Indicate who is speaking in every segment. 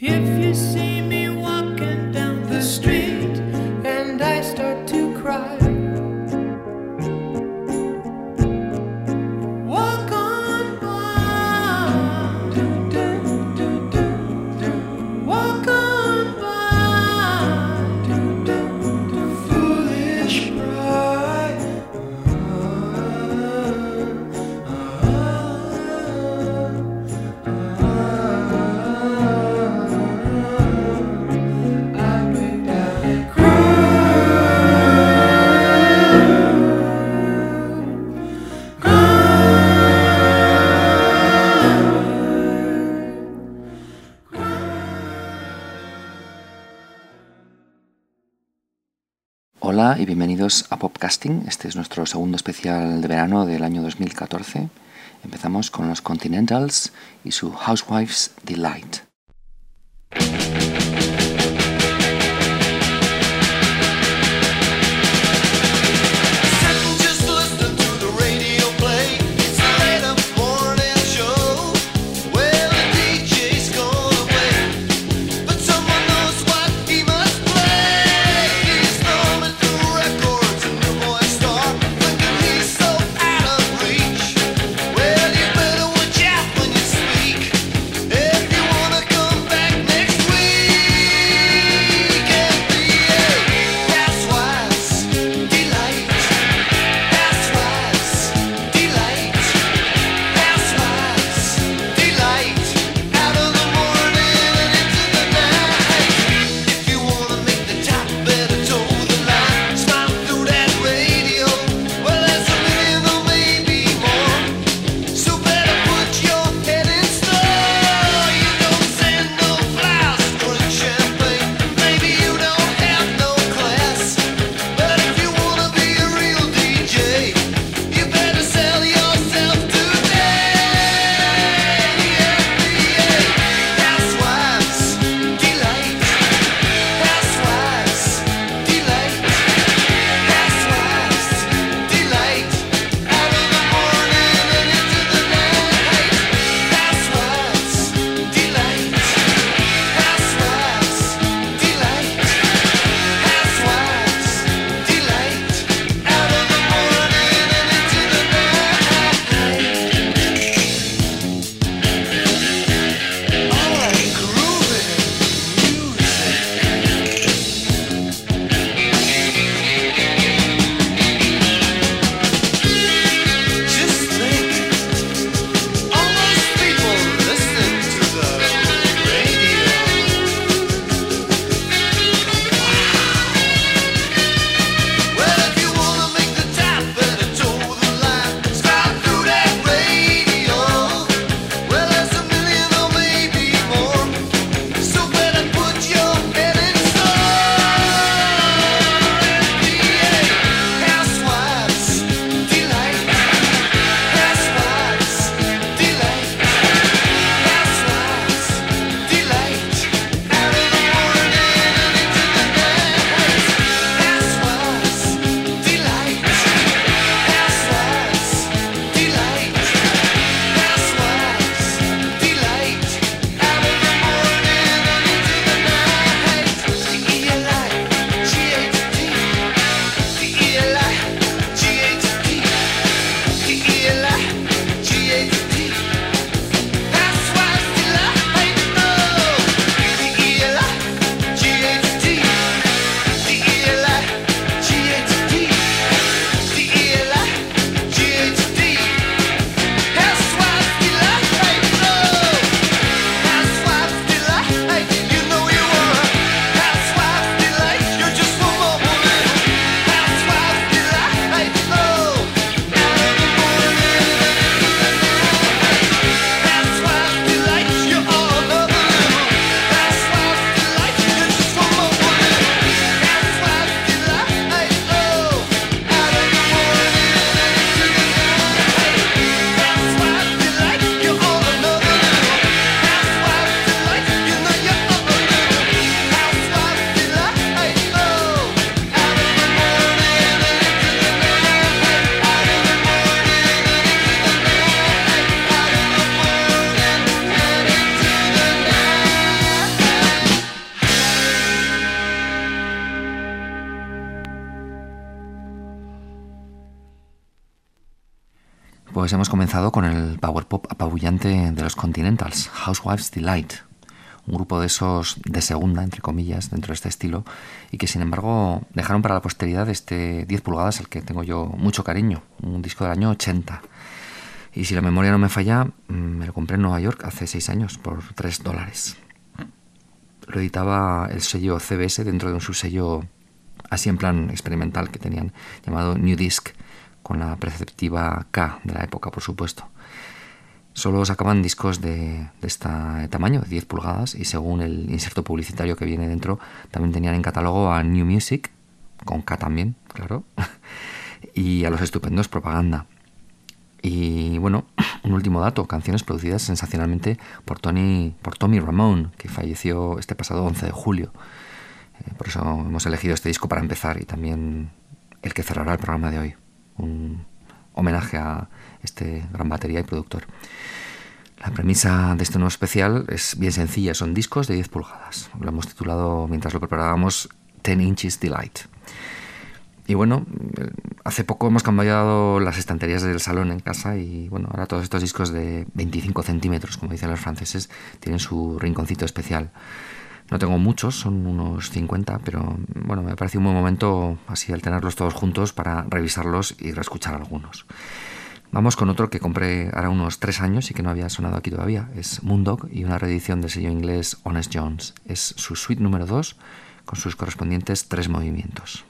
Speaker 1: If you see y bienvenidos a Popcasting. Este es nuestro segundo especial de verano del año 2014. Empezamos con los Continentals y su Housewife's Delight.
Speaker 2: Housewives Delight, un grupo de esos de segunda, entre comillas, dentro de este estilo, y que sin embargo dejaron para la posteridad este 10 pulgadas al que tengo yo mucho cariño, un disco del año 80. Y si la memoria no me falla, mm, me lo compré en Nueva York hace 6 años por 3 dólares. Lo editaba el sello CBS dentro de un subsello así en plan experimental que tenían llamado New Disc con la perceptiva K de la época, por supuesto. Solo sacaban discos de, este tamaño, de 10 pulgadas, y según el inserto publicitario que viene dentro, también tenían en catálogo a New Music, con K también, claro, y a los estupendos Propaganda. Y bueno, un último dato, canciones producidas sensacionalmente por, Tony, por Tommy Ramone, que falleció este pasado 11 de julio. Eh, por eso hemos elegido este disco para empezar y también el que cerrará el programa de hoy un homenaje a este gran batería y productor. La premisa de este nuevo especial es bien sencilla, son discos de 10 pulgadas. Lo hemos titulado, mientras lo preparábamos, 10 Inches Delight. Y bueno, hace poco hemos cambiado las estanterías del salón en casa y bueno, ahora todos estos discos de 25 centímetros, como dicen los franceses, tienen su rinconcito especial. No tengo muchos, son unos 50, pero bueno, me parece un buen momento así al tenerlos todos juntos para revisarlos y reescuchar algunos. Vamos con otro que compré ahora unos tres años y que no había sonado aquí todavía. Es Moondog y una reedición del sello inglés Honest Jones. Es su suite número 2 con sus correspondientes tres movimientos.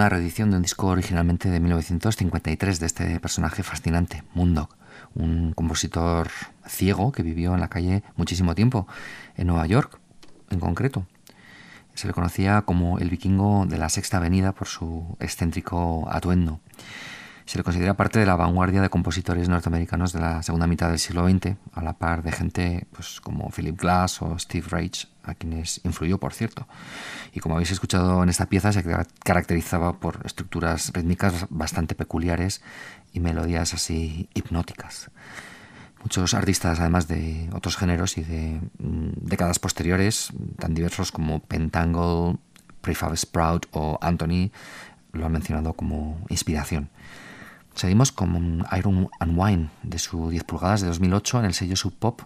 Speaker 3: Una reedición de un disco originalmente de 1953 de este personaje fascinante, Moondog, un compositor ciego que vivió en la calle muchísimo tiempo, en Nueva York en concreto. Se le conocía como el vikingo de la Sexta Avenida por su excéntrico atuendo. Se le considera parte de la vanguardia de compositores norteamericanos de la segunda mitad del siglo XX, a la par de gente pues, como Philip Glass o Steve Reich, a quienes influyó, por cierto. Y como habéis escuchado en esta pieza, se caracterizaba por estructuras rítmicas bastante peculiares y melodías así hipnóticas. Muchos artistas, además de otros géneros y de mm, décadas posteriores, tan diversos como Pentangle, Prefab Sprout o Anthony, lo han mencionado como inspiración. Seguimos con Iron and Wine de su 10 pulgadas de 2008 en el sello Sub Pop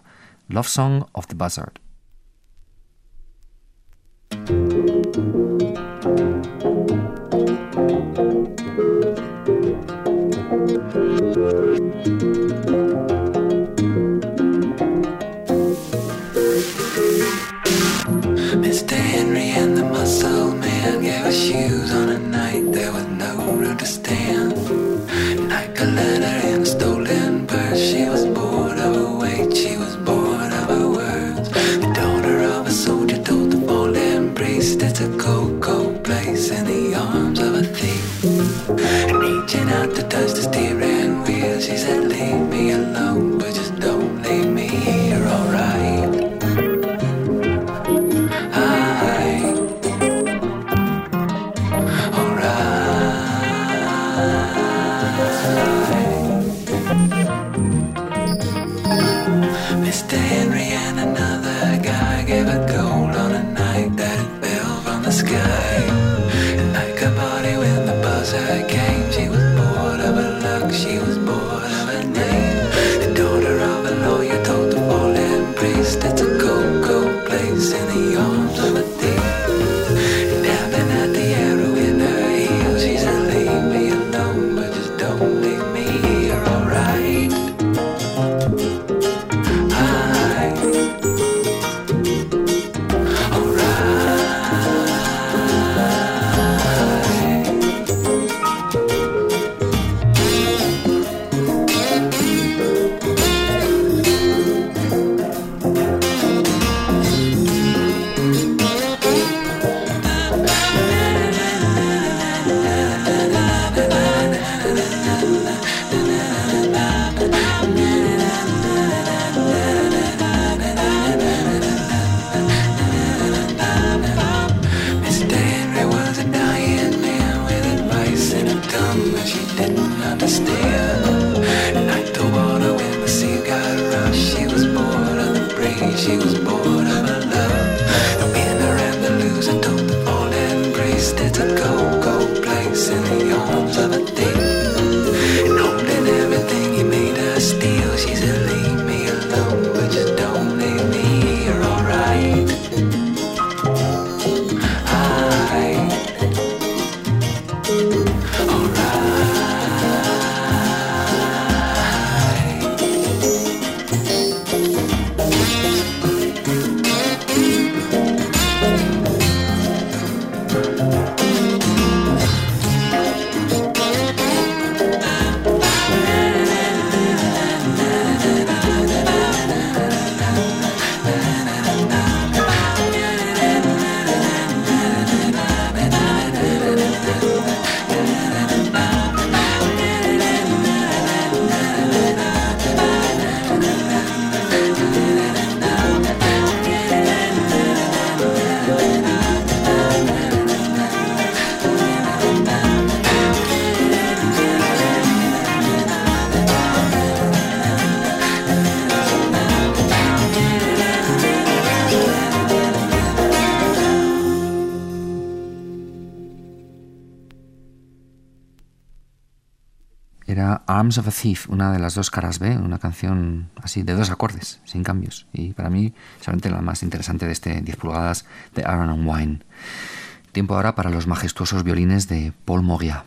Speaker 3: Love Song of the Buzzard. Arms of a Thief, una de las dos caras B, una canción así de dos acordes, sin cambios. Y para mí, solamente la más interesante de este 10 pulgadas de Aaron and Wine. Tiempo ahora para los majestuosos violines de Paul Mogia.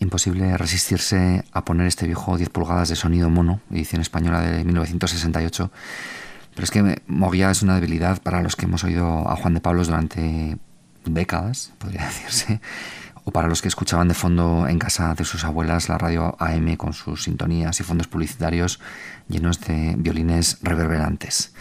Speaker 4: Imposible resistirse a poner este viejo 10 pulgadas de sonido mono, edición española de 1968. Pero es que Moguía es una debilidad para los que hemos oído a Juan de Pablos durante décadas, podría decirse, o para los que escuchaban de fondo en casa de sus abuelas la radio AM con sus sintonías y fondos publicitarios llenos de violines reverberantes.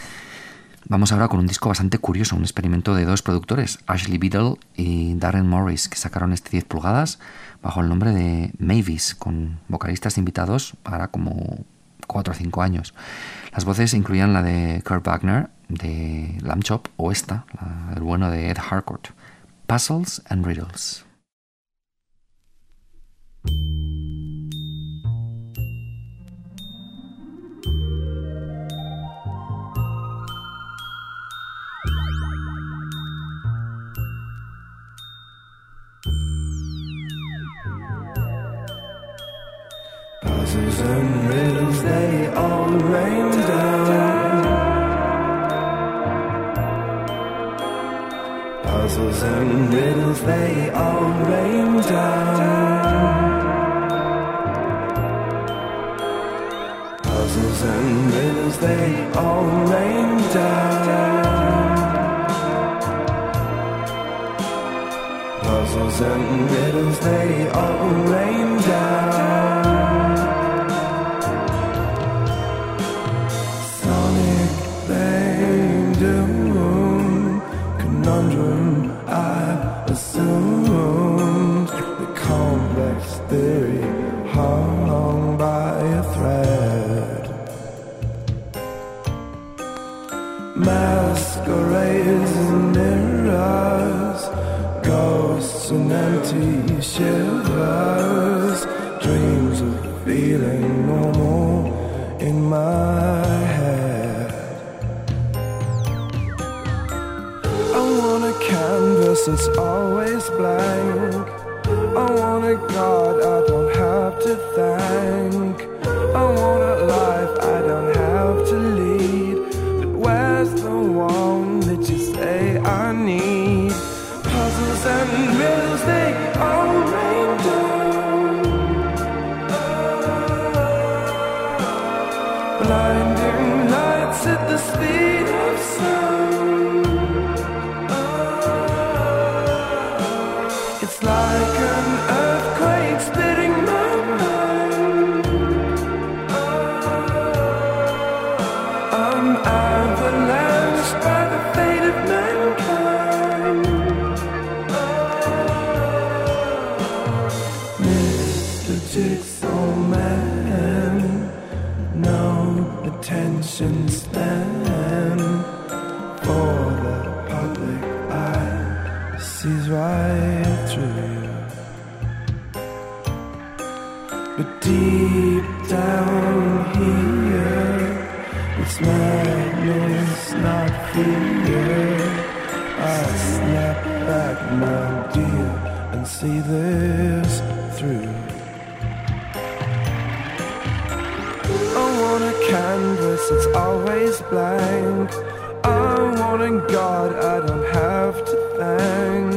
Speaker 4: Vamos ahora con un disco bastante curioso, un experimento de dos productores, Ashley Biddle y Darren Morris, que sacaron este 10 pulgadas bajo el nombre de Mavis, con vocalistas invitados para como 4 o 5 años. Las voces incluían la de Kurt Wagner, de Lamb Chop, o esta, el bueno de Ed Harcourt, Puzzles and Riddles. And riddles, they all rain down. Puzzles and riddles, they all rain down. Puzzles and riddles, they all rain down. Puzzles and riddles, they all rain down. since all deep down here. It's madness, not fear. I snap back, my dear, and see this through. I want a canvas, it's always blank. I'm warning God, I don't have to thank.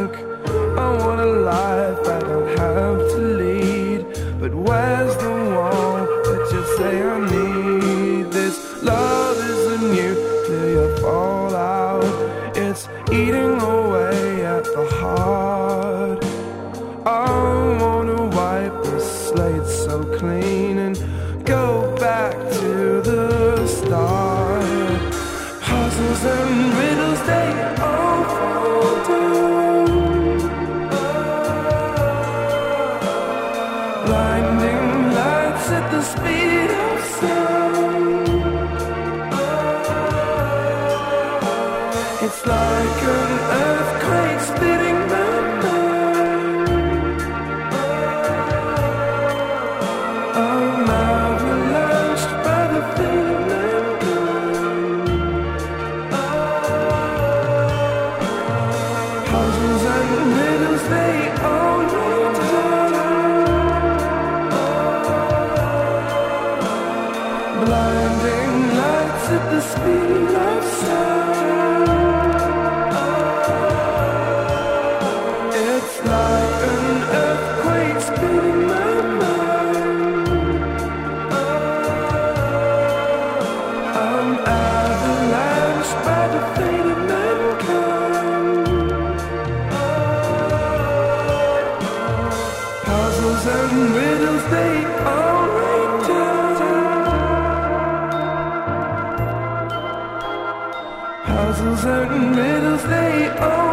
Speaker 4: puzzles and riddles they
Speaker 2: owe.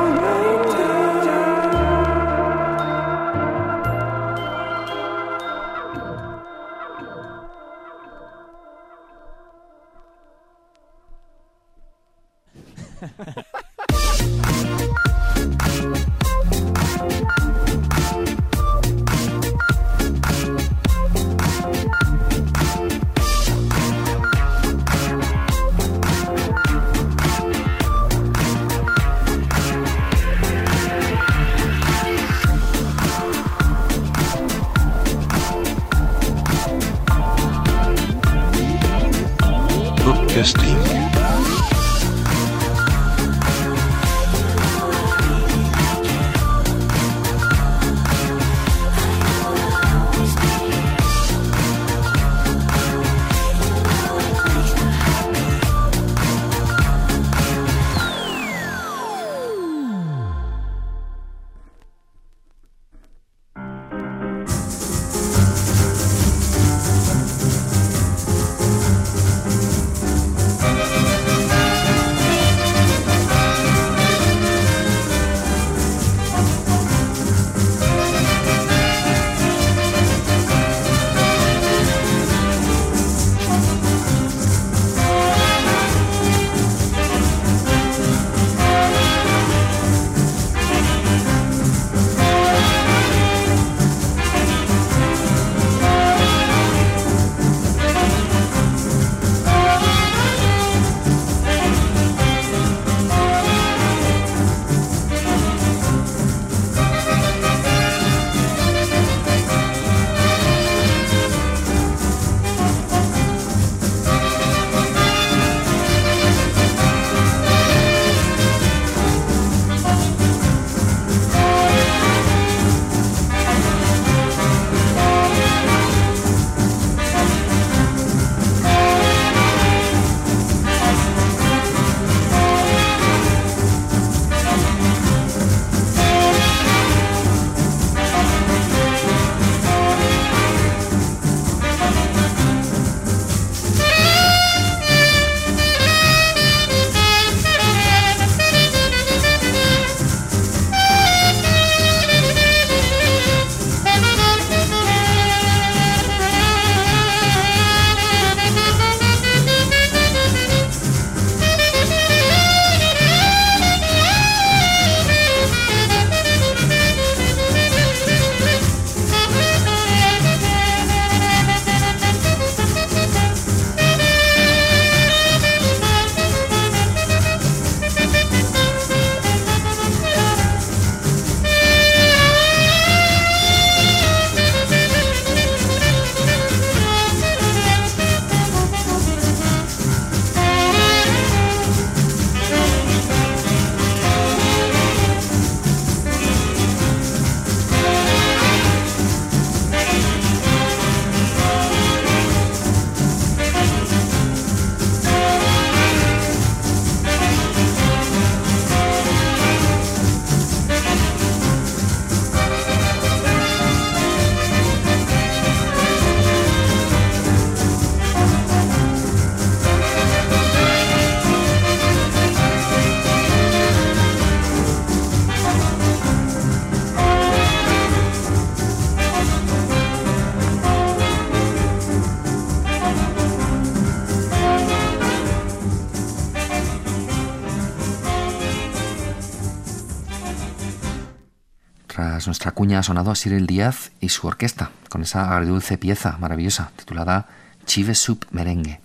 Speaker 2: Nuestra cuña ha sonado a Cyril Díaz y su orquesta, con esa agridulce pieza maravillosa titulada Chive Soup Merengue.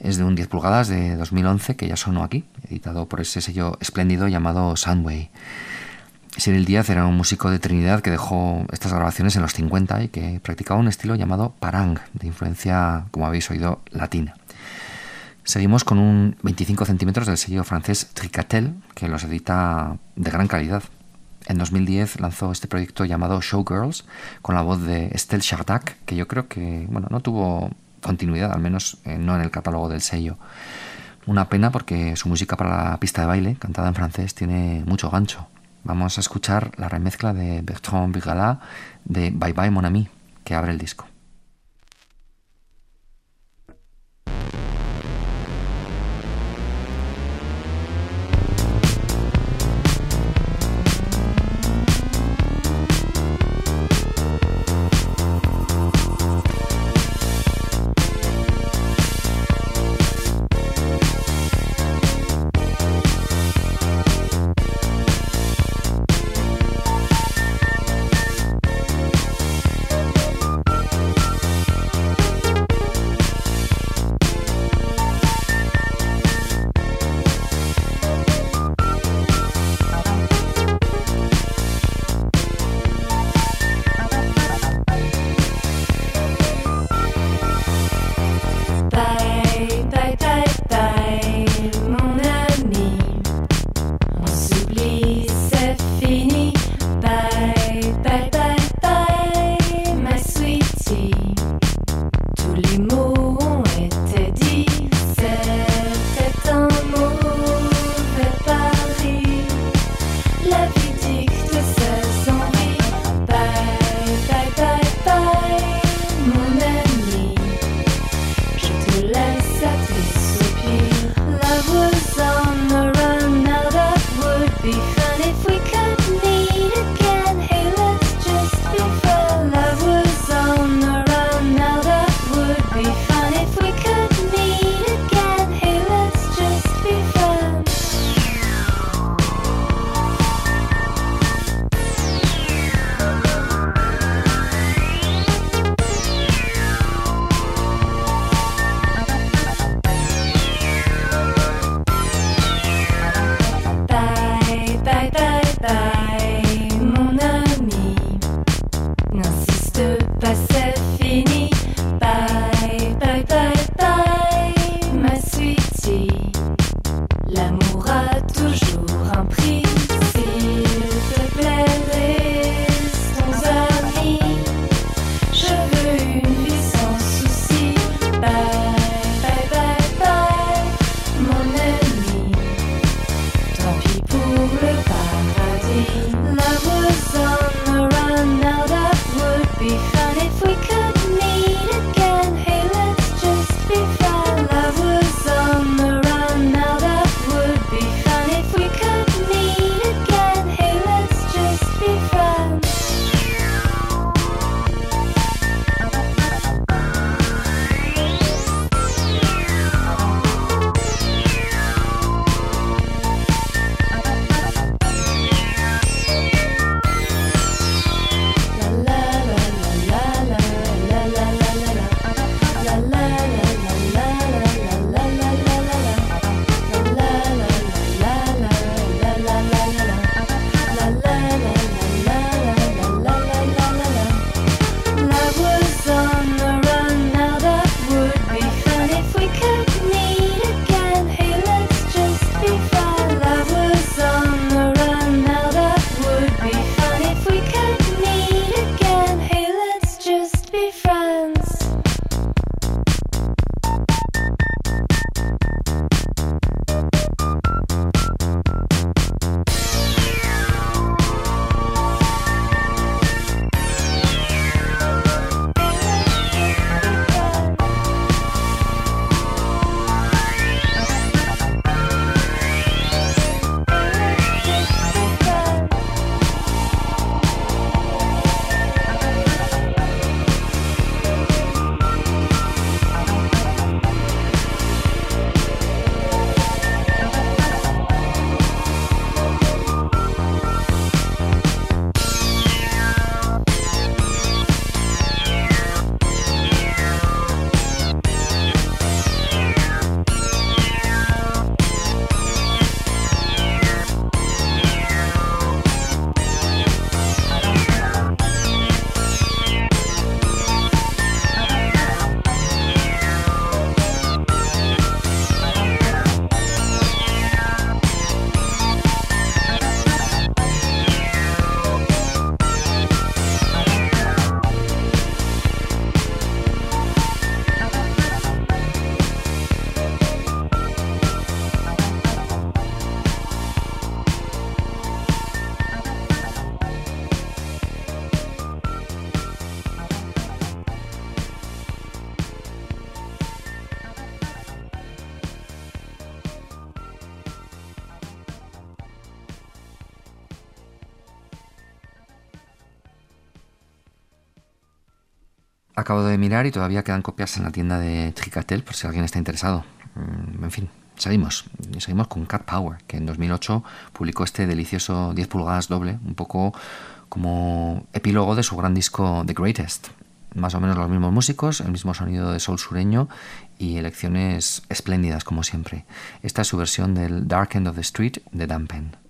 Speaker 2: Es de un 10 pulgadas de 2011 que ya sonó aquí, editado por ese sello espléndido llamado Soundway. Cyril Díaz era un músico de Trinidad que dejó estas grabaciones en los 50 y que practicaba un estilo llamado parang, de influencia, como habéis oído, latina. Seguimos con un 25 centímetros del sello francés Tricatel, que los edita de gran calidad. En 2010 lanzó este proyecto llamado Showgirls, con la voz de Estelle Chardac, que yo creo que bueno, no tuvo continuidad, al menos eh, no en el catálogo del sello. Una pena porque su música para la pista de baile, cantada en francés, tiene mucho gancho. Vamos a escuchar la remezcla de Bertrand Bigala de Bye Bye Mon Ami, que abre el disco.
Speaker 5: Mirar y todavía quedan copias en la tienda de Tricatel por si alguien está interesado. Mm, en fin, seguimos. Seguimos con Cat Power, que en 2008 publicó este delicioso 10 pulgadas doble, un poco como epílogo de su gran disco The Greatest. Más o menos los mismos músicos, el mismo sonido de sol sureño y elecciones espléndidas como siempre. Esta es su versión del Dark End of the Street de Dampen.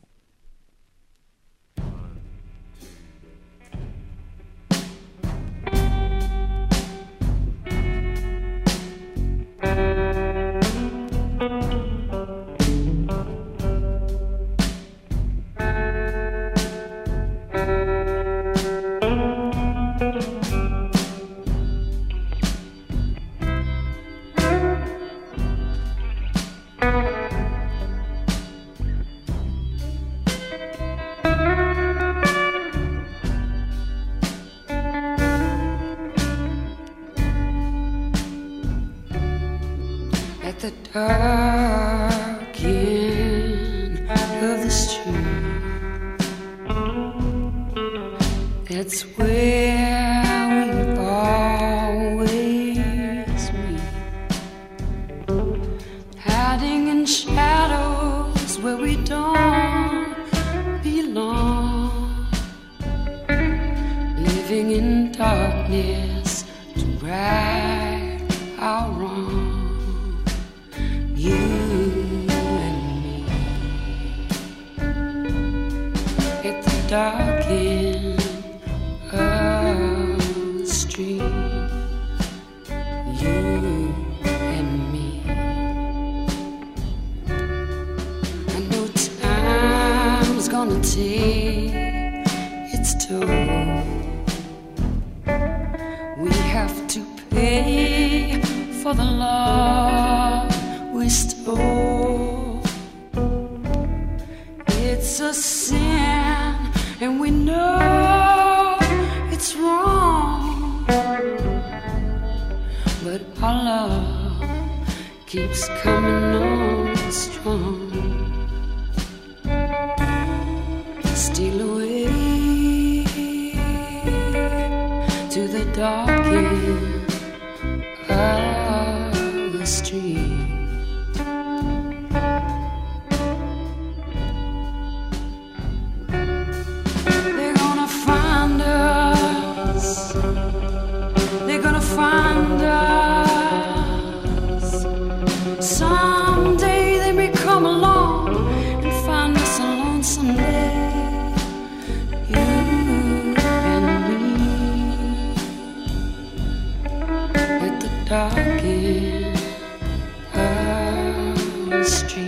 Speaker 5: street.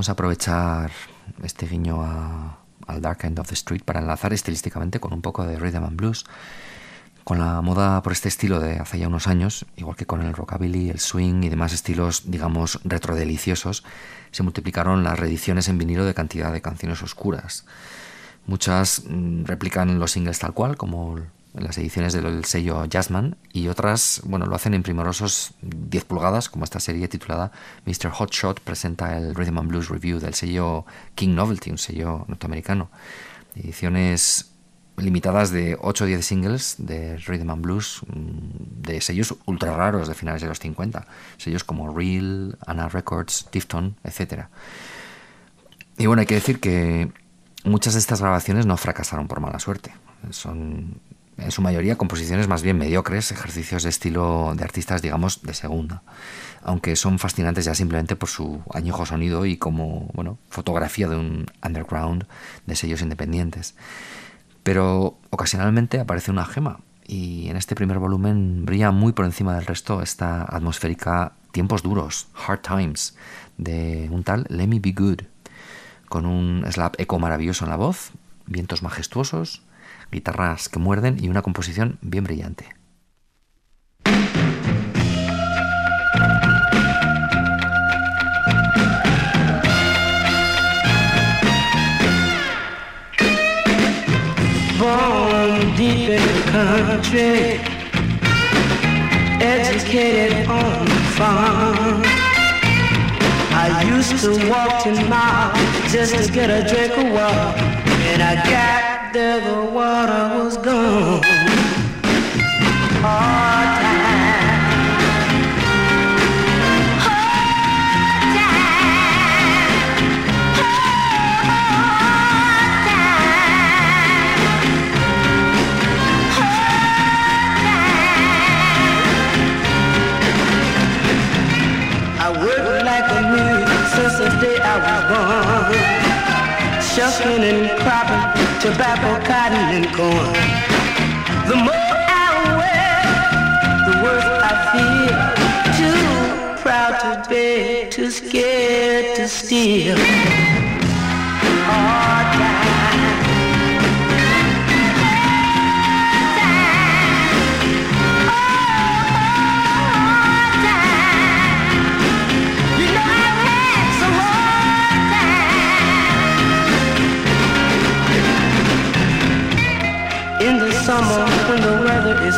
Speaker 5: Vamos a aprovechar este guiño al Dark End of the Street para enlazar estilísticamente con un poco de rhythm and blues. Con la moda por este estilo de hace ya unos años, igual que con el rockabilly, el swing y demás estilos, digamos, retrodeliciosos, se multiplicaron las reediciones en vinilo de cantidad de canciones oscuras. Muchas mm, replican los singles tal cual, como
Speaker 2: las ediciones del sello Jazzman, y otras, bueno, lo hacen en primorosos 10 pulgadas, como esta serie titulada Mr. Hotshot presenta el Rhythm and Blues Review del sello King Novelty, un sello norteamericano. Ediciones limitadas de 8 o 10 singles de Rhythm and Blues mm, de sellos ultra raros de finales de los 50, sellos como Real, Anna Records, Tifton, etc. Y bueno, hay que decir que muchas de estas grabaciones no fracasaron por mala suerte. Son en su mayoría composiciones más bien mediocres, ejercicios de estilo de artistas, digamos, de segunda, aunque son fascinantes ya simplemente por su añejo sonido y como, bueno, fotografía de un underground de sellos independientes. Pero ocasionalmente aparece una gema y en este primer volumen brilla muy por encima del resto esta atmosférica Tiempos duros, Hard Times, de un tal Let Me Be Good, con un slap eco maravilloso en la voz, vientos majestuosos, guitarras que muerden y una composición bien brillante. Born deep in the country, educated on the farm. I used to walk ten miles just to get a drink of water, and I got there the water was gone. Hard I worked like a mule since the day I was born, shucking and cropping tobacco, cotton, and corn. The more I wear, the worse I feel. Too proud to beg, too scared to steal.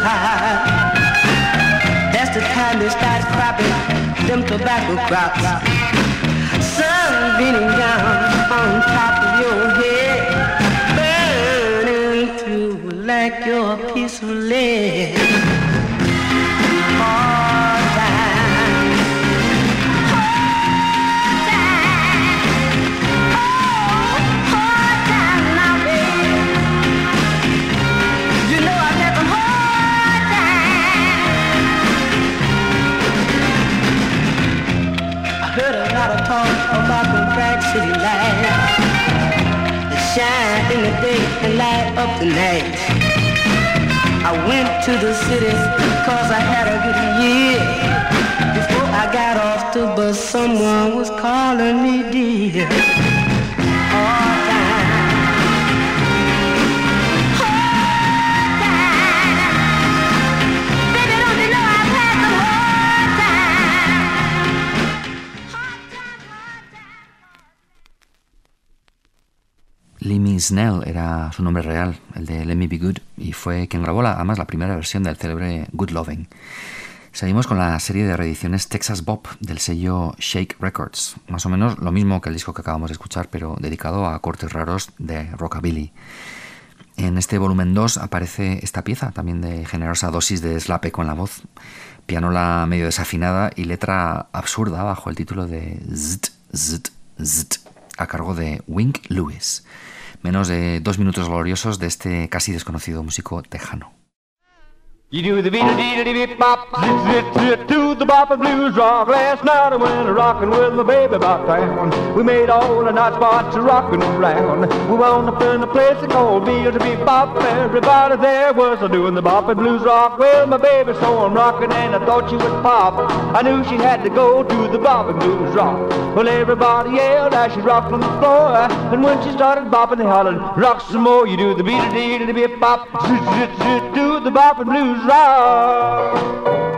Speaker 2: High. That's the time they start cropping them tobacco crops. Sun beating down on top of your head, burning through like your piece of lead. I went to the city cause I had a good year. Before I got off the bus, someone was calling me dear. Lee Snell era su nombre real, el de Let Me Be Good, y fue quien grabó la, además la primera versión del célebre Good Loving. Seguimos con la serie de reediciones Texas Bob del sello Shake Records, más o menos lo mismo que el disco que acabamos de escuchar, pero dedicado a cortes raros de rockabilly. En este volumen 2 aparece esta pieza, también de generosa dosis de slape con la voz, pianola medio desafinada y letra absurda bajo el título de Zt, a cargo de Wink Lewis menos de dos minutos gloriosos de este casi desconocido músico tejano. You do the beat a dee dee beat bop, zit zit zit to the bop and blues rock. Last night I went rockin' with my baby about town. We made all the night spots rockin' around. We wound up in a place called Beat to Beat Bop. Everybody there was a doing the bop and blues rock. Well, my baby saw him rockin' and I thought she would pop. I knew she had to go to the bop and blues rock. Well, everybody yelled as she rocked on the floor. And when she started boppin', they hollered, rock some more. You do the beat a dee dee beat bop, zit zit zit do the bop and blues
Speaker 6: love.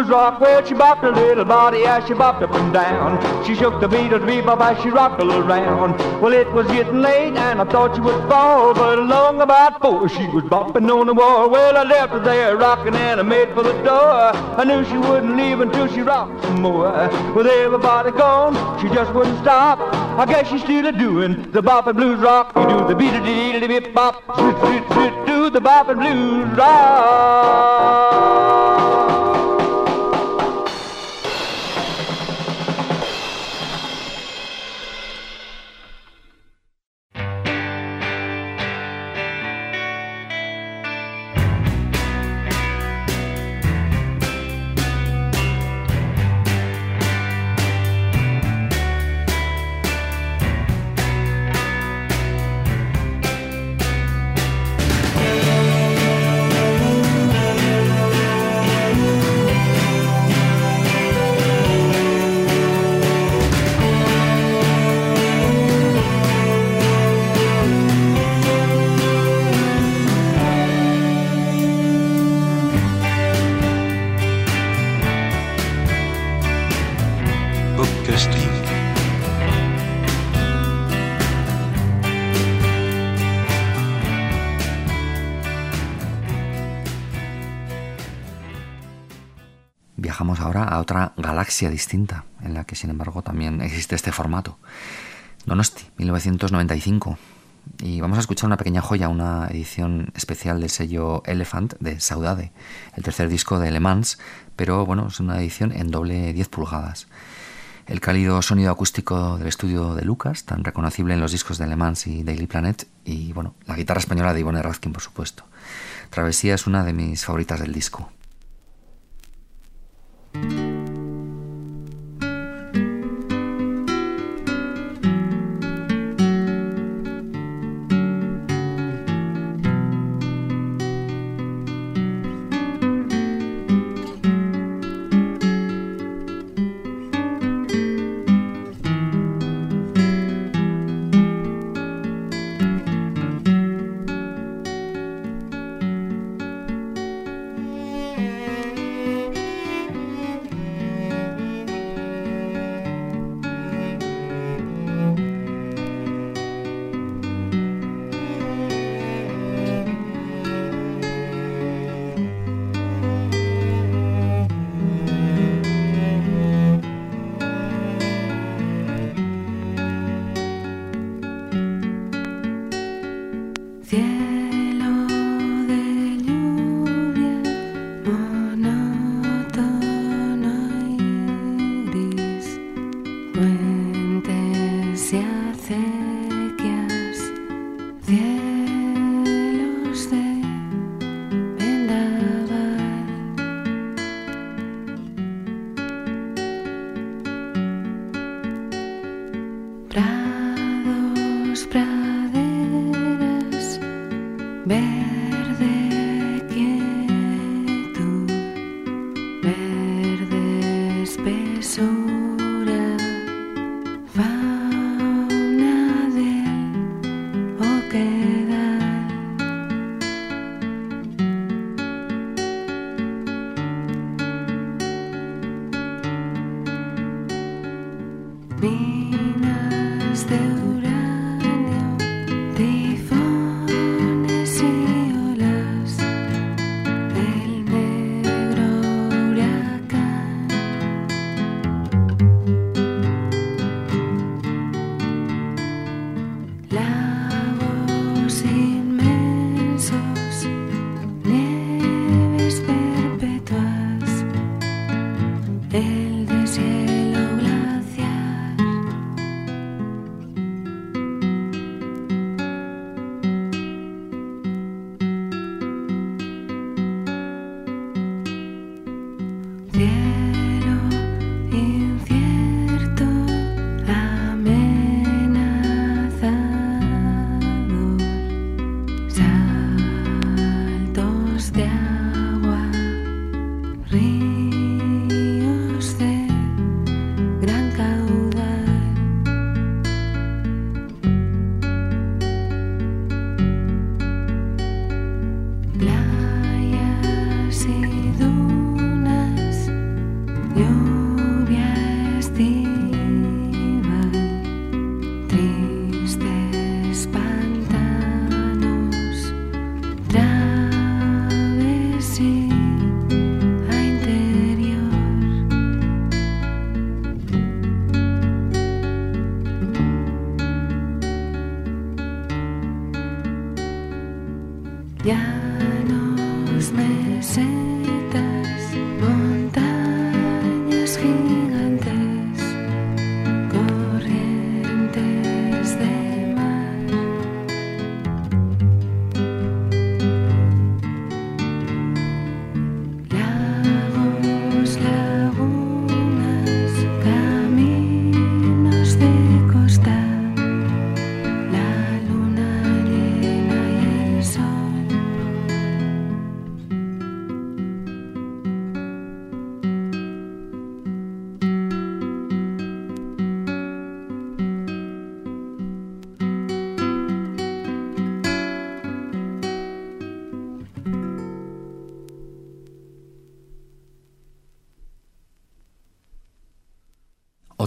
Speaker 6: Blues rock. Well, she bopped her little body as she bopped up and down. She shook the Beatles bebop as she rocked all around. Well, it was getting late and I thought she would fall, but along about four she was bopping on the wall. Well, I left her there rocking and I made for the door. I knew she wouldn't leave until she rocked some more. With everybody gone, she just wouldn't stop. I guess she's still doing the boppin' blues rock. You do the beat a dee dee bop, do the boppin' blues rock.
Speaker 2: Distinta, en la que sin embargo también existe este formato. Donosti, 1995. Y vamos a escuchar una pequeña joya, una edición especial del sello Elephant de Saudade, el tercer disco de Le Mans, pero bueno, es una edición en doble 10 pulgadas. El cálido sonido acústico del estudio de Lucas, tan reconocible en los discos de Le Mans y Daily Planet, y bueno, la guitarra española de Ivone Razkin, por supuesto. Travesía es una de mis favoritas del disco.
Speaker 7: been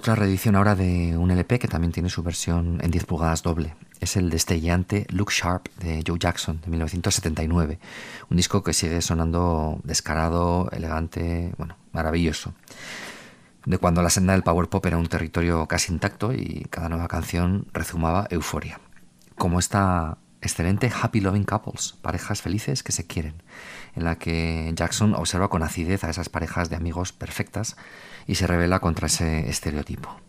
Speaker 8: Otra reedición ahora de un LP que también tiene su versión en 10 pulgadas doble. Es el destellante Look Sharp de Joe Jackson de 1979. Un disco que sigue sonando descarado, elegante, bueno, maravilloso. De cuando la senda del power pop era un territorio casi intacto y cada nueva canción rezumaba euforia. Como esta excelente Happy Loving Couples, parejas felices que se quieren, en la que Jackson observa con acidez a esas parejas de amigos perfectas y se revela contra ese estereotipo.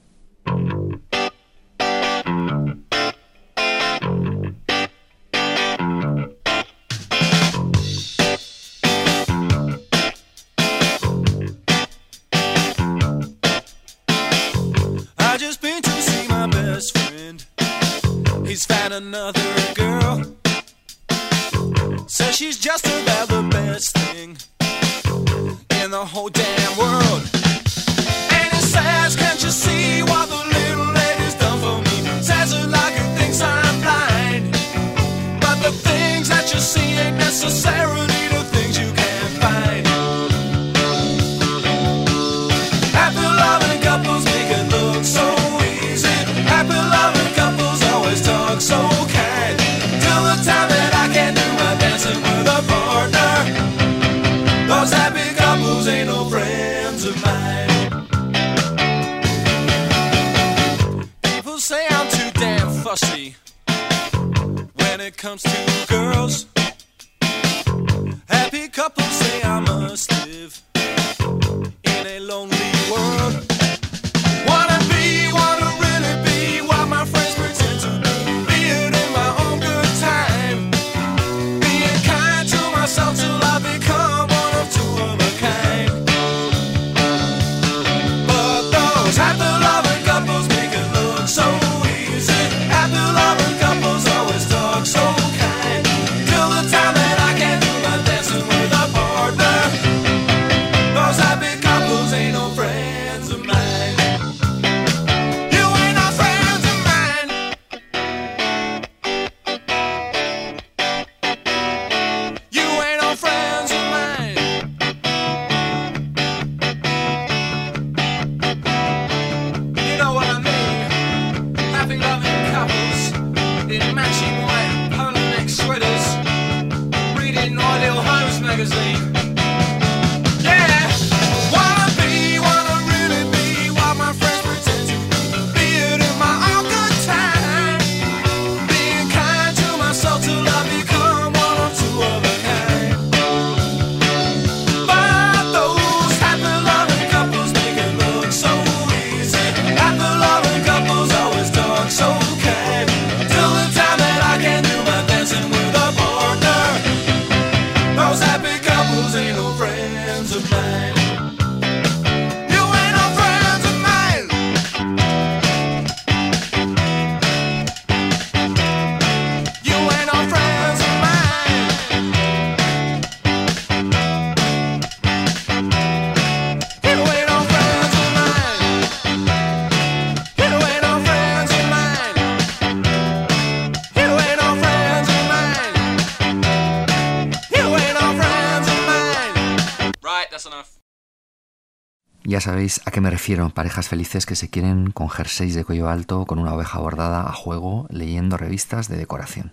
Speaker 2: Sabéis a qué me refiero, parejas felices que se quieren con jerseys de cuello alto, con una oveja bordada a juego, leyendo revistas de decoración.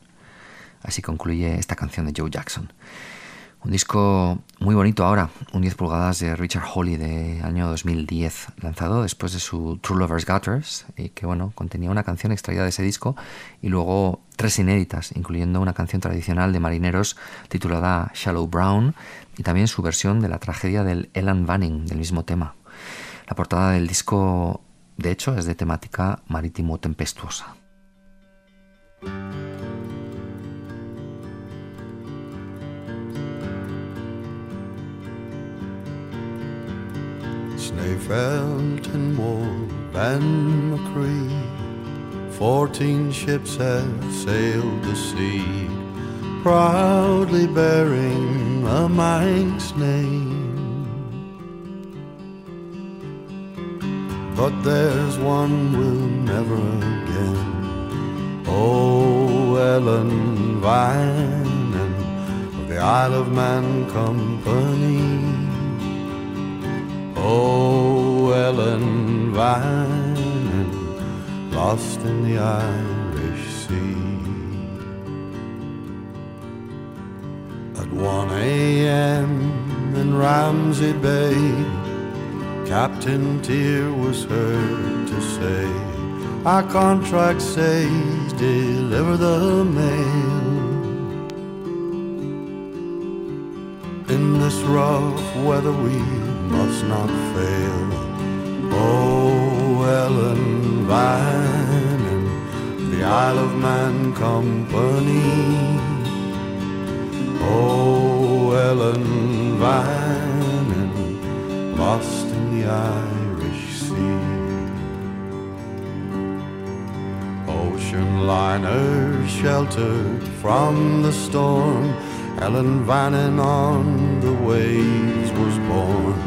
Speaker 2: Así concluye esta canción de Joe Jackson. Un disco muy bonito ahora, un 10 pulgadas de Richard Hawley de año 2010, lanzado después de su True Lovers Gutters, y que bueno, contenía una canción extraída de ese disco y luego tres inéditas, incluyendo una canción tradicional de marineros titulada Shallow Brown y también su versión de la tragedia del Elan Vanning del mismo tema. La portada del disco, de hecho, es de temática marítimo tempestuosa.
Speaker 9: Snæfelt and Wolf and McCree, fourteen ships have sailed the sea, proudly bearing a Manx name. But there's one we'll never again. Oh, Ellen Vinan of the Isle of Man Company. Oh, Ellen Vinan, lost in the Irish Sea. At 1 a.m. in Ramsey Bay, Captain Tier was heard to say, Our contract says deliver the mail. In this rough weather we must not fail. Oh, Ellen Vinan, the Isle of Man Company. Oh, Ellen Vinan, lost Irish Sea. Ocean liners sheltered from the storm. Ellen Vannin on the waves was born.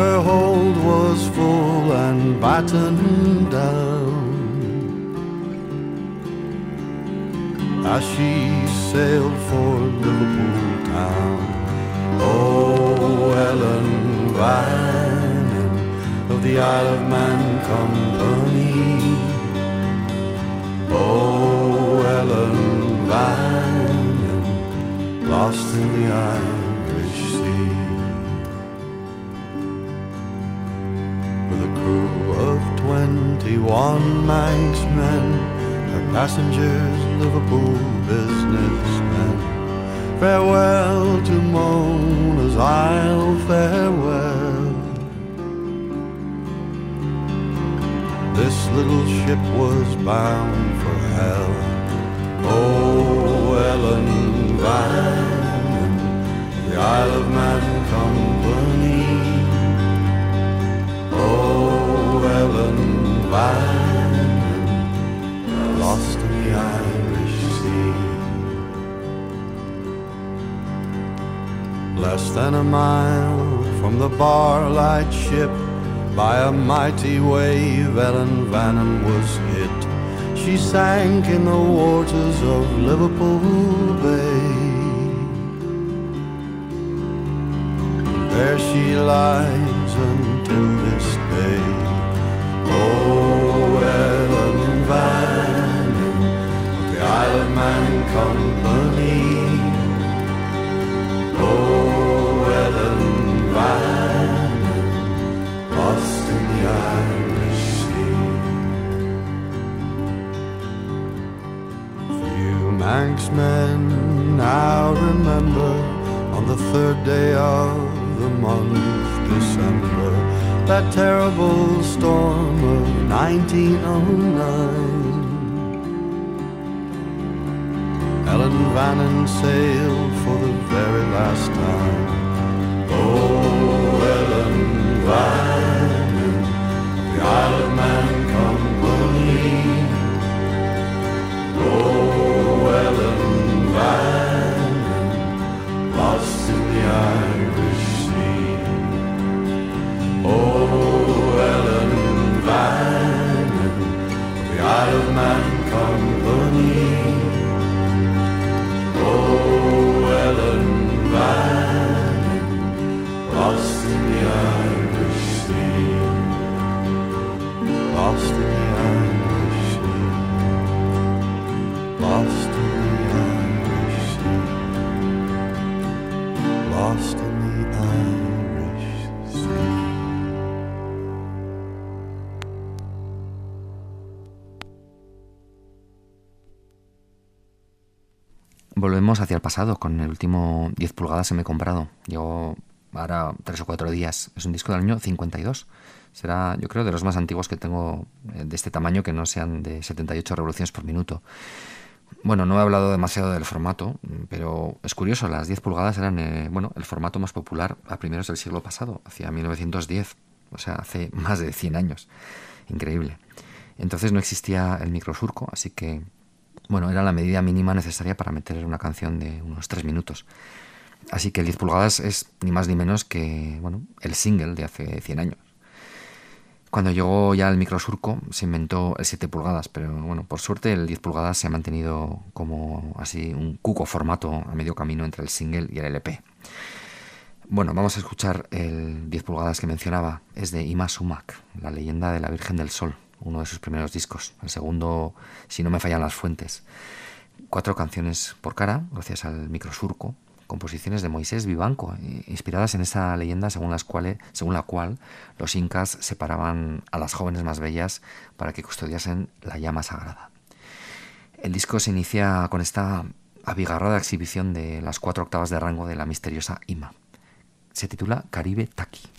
Speaker 9: Her hold was full and battened down. As she sailed for Liverpool town. Oh, Ellen Vannin of the Isle of Man Company. Oh, Ellen Vannin, lost in the Irish Sea. With a crew of twenty-one Manx men, her passengers Liverpool businessmen. Farewell to Mona's Isle, farewell. This little ship was bound for hell. Oh, Ellen Vinan, the Isle of Man Company. Oh, Ellen Vinan, lost in the Irish Sea. Less than a mile from the bar-light ship, by a mighty wave, Ellen Vanham was hit. She sank in the waters of Liverpool Bay. There she lies until this day. Oh, Ellen Vanham, of the Isle of Man Company. Oh, Ellen Vanham, Few Manx men now remember on the third day of the month December that terrible storm of 1909. Ellen Vannon sailed for the very last time. Oh, Ellen Vannon, the Isle man
Speaker 2: come. Hacia el pasado con el último 10 pulgadas que me he comprado. Llevo ahora tres o cuatro días. Es un disco del año 52. Será, yo creo, de los más antiguos que tengo eh, de este tamaño que no sean de 78 revoluciones por minuto. Bueno, no he hablado demasiado del formato, pero es curioso, las 10 pulgadas eran eh, bueno, el formato más popular a primeros del siglo pasado, hacia 1910, o sea, hace más de 100 años. Increíble. Entonces no existía el microsurco, así que bueno, era la medida mínima necesaria para meter una canción de unos 3 minutos. Así que el 10 pulgadas es ni más ni menos que bueno, el single de hace 100 años. Cuando llegó ya el microsurco se inventó el 7 pulgadas, pero bueno, por suerte el 10 pulgadas se ha mantenido como así un cuco formato a medio camino entre el single y el LP. Bueno, vamos a escuchar el 10 pulgadas que mencionaba, es de Ima Sumac, la leyenda de la Virgen del Sol, uno de sus primeros discos, el segundo, si no me fallan las fuentes. Cuatro canciones por cara, gracias al microsurco, composiciones de Moisés Vivanco, eh, inspiradas en esa leyenda según, la cual los incas separaban a las jóvenes más bellas para que custodiasen la llama sagrada. El disco se inicia con esta abigarrada exhibición de las cuatro octavas de rango de la misteriosa Ima. Se titula Caribe Taki.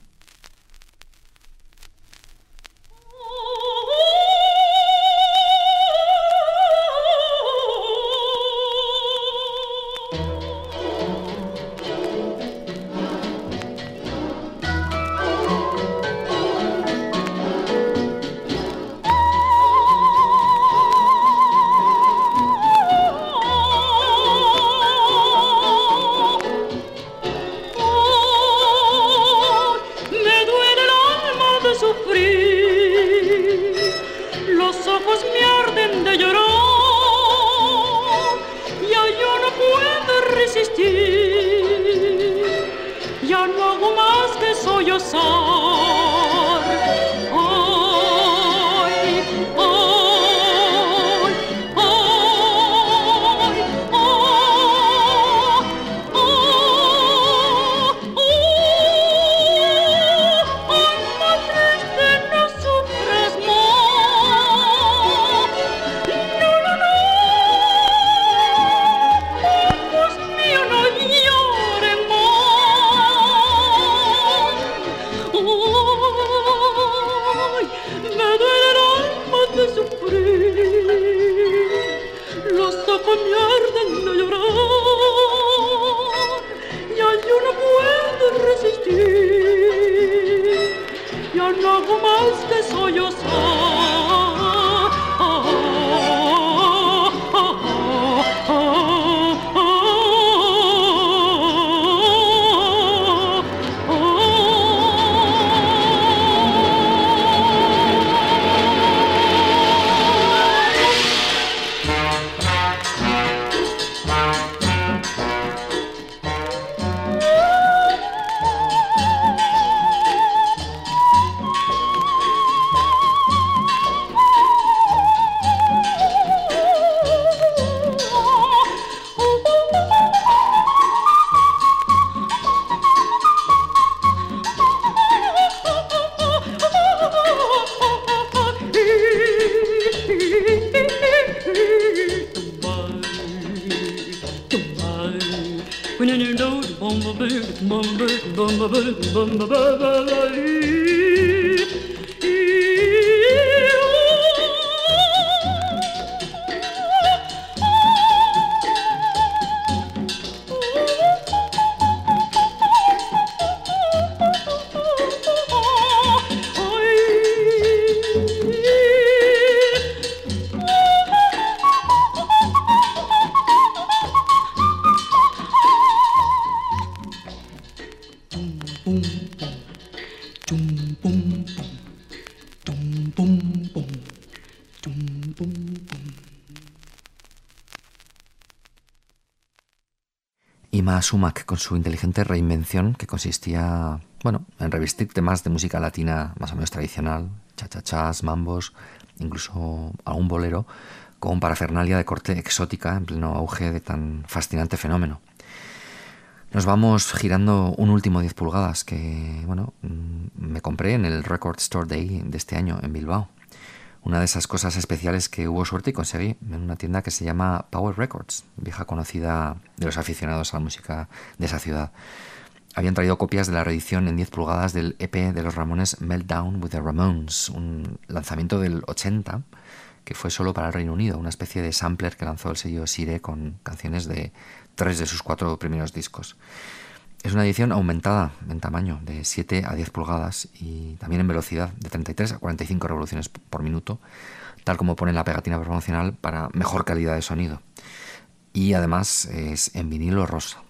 Speaker 2: Sumac con su inteligente reinvención que consistía, bueno, en revestir temas de música latina más o menos tradicional, chachachas, mambos, incluso algún bolero, con parafernalia de corte exótica en pleno auge de tan fascinante fenómeno. Nos vamos girando un último 10 pulgadas que, bueno, mm, me compré en el Record Store Day de este año en Bilbao. Una de esas cosas especiales que hubo suerte y conseguí en una tienda que se llama Power Records, vieja conocida de los aficionados a la música de esa ciudad. Habían traído copias de la reedición en 10 pulgadas del EP de los Ramones Meltdown with the Ramones, un lanzamiento del 80 que fue solo para el Reino Unido, una especie de sampler que lanzó el sello Sire con canciones de tres de sus cuatro primeros discos. Es una edición aumentada en tamaño, de 7 a 10 pulgadas y también en velocidad, de 33 a 45 revoluciones por minuto, tal como pone la pegatina promocional para mejor calidad de sonido. Y además es en vinilo rosa.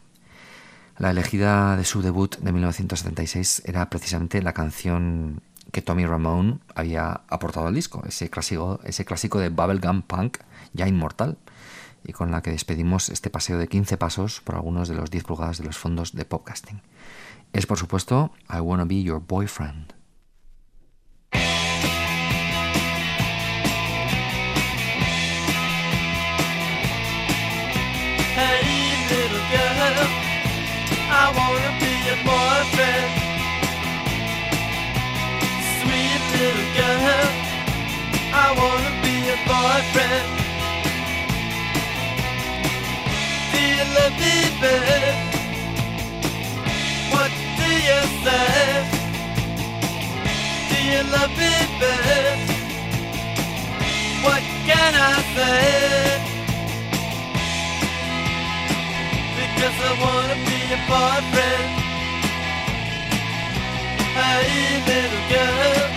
Speaker 2: La elegida de su debut de 1976 era precisamente la canción que Tommy Ramone había aportado al disco, ese clásico, ese clásico de bubblegum punk ya inmortal y con la que despedimos este paseo de 15 pasos por algunos de los 10 pulgadas de los fondos de podcasting. Es por supuesto I Wanna Be Your Boyfriend.
Speaker 10: Love me, babe? What can I say? Because I wanna be your boyfriend. Hey, little girl,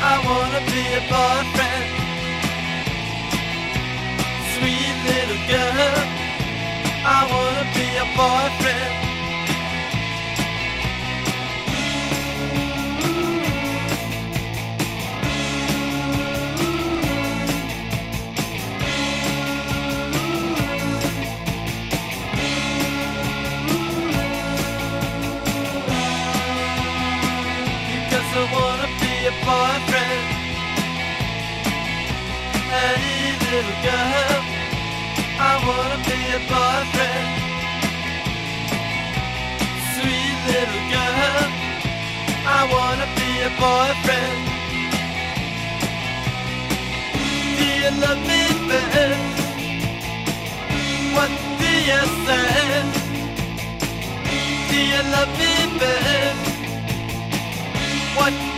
Speaker 10: I wanna be your boyfriend. Sweet little girl. I wanna be a boyfriend. Boyfriend. Hey, little girl. I wanna be a boyfriend. Sweet little girl, I wanna be a boyfriend. Do you love me, babe? What do you say? Do you love me, babe?